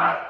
Bye.